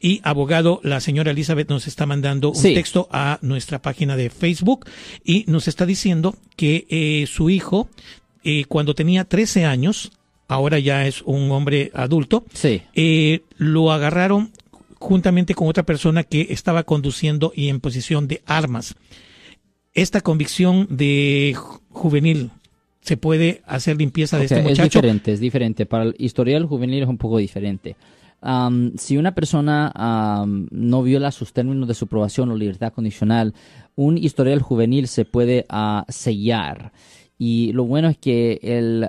Y abogado, la señora Elizabeth nos está mandando un texto a nuestra página de Facebook y nos está diciendo que eh, su hijo, eh, cuando tenía 13 años, ahora ya es un hombre adulto, eh, lo agarraron juntamente con otra persona que estaba conduciendo y en posición de armas. Esta convicción de juvenil, ¿se puede hacer limpieza de este muchacho? Es diferente, es diferente. Para el historial juvenil es un poco diferente. Si una persona no viola sus términos de su aprobación o libertad condicional, un historial juvenil se puede ah, sellar. Y lo bueno es que el,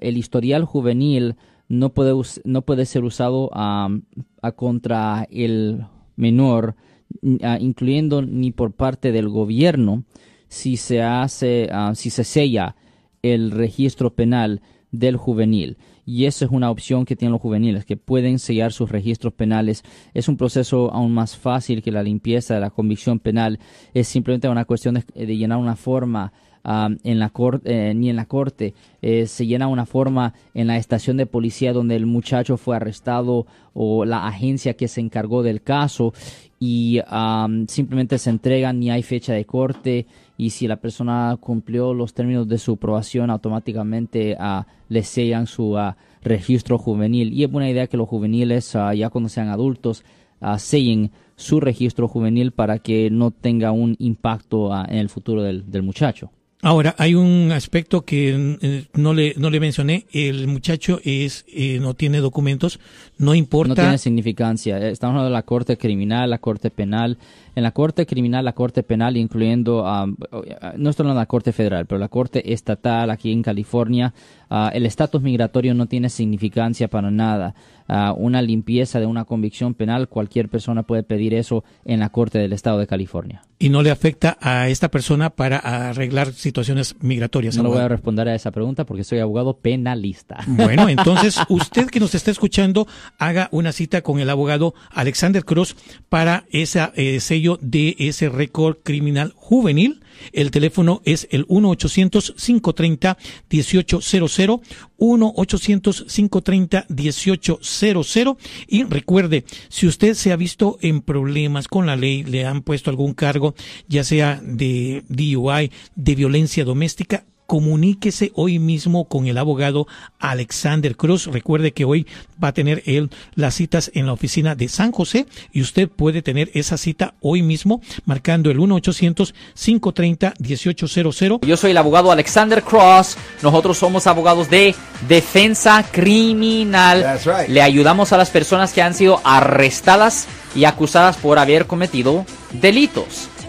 el historial juvenil no puede, no puede ser usado a contra el menor, incluyendo ni por parte del gobierno, si se hace, si se sella el registro penal del juvenil. Y esa es una opción que tienen los juveniles, que pueden sellar sus registros penales. Es un proceso aún más fácil que la limpieza de la convicción penal. Es simplemente una cuestión de llenar una forma en la corte, eh, ni en la corte. Eh, se llena una forma en la estación de policía donde el muchacho fue arrestado o la agencia que se encargó del caso y simplemente se entregan ni hay fecha de corte y si la persona cumplió los términos de su aprobación automáticamente uh, le sellan su ah, registro juvenil y es buena idea que los juveniles ah, ya cuando sean adultos sellen su registro juvenil para que no tenga un impacto en el futuro del muchacho. Ahora, hay un aspecto que eh, no le, no le mencioné. El muchacho es, eh, no tiene documentos, no importa. No tiene significancia. Estamos hablando de la corte criminal, la corte penal. En la corte criminal, la corte penal, incluyendo, no estoy hablando de la corte federal, pero la corte estatal aquí en California, ah, el estatus migratorio no tiene significancia para nada. Ah, una limpieza de una convicción penal, cualquier persona puede pedir eso en la corte del estado de California y no le afecta a esta persona para arreglar situaciones migratorias. No le voy a responder a esa pregunta porque soy abogado penalista. Bueno, entonces usted que nos está escuchando, haga una cita con el abogado Alexander Cross para ese eh, sello de ese récord criminal juvenil el teléfono es el 1-800-530-1800, 1-800-530-1800. Y recuerde, si usted se ha visto en problemas con la ley, le han puesto algún cargo, ya sea de DUI, de violencia doméstica, comuníquese hoy mismo con el abogado Alexander Cruz. Recuerde que hoy va a tener él las citas en la oficina de San José y usted puede tener esa cita hoy mismo marcando el 1-800-530-1800. Yo soy el abogado Alexander Cross. Nosotros somos abogados de defensa criminal. Le ayudamos a las personas que han sido arrestadas y acusadas por haber cometido delitos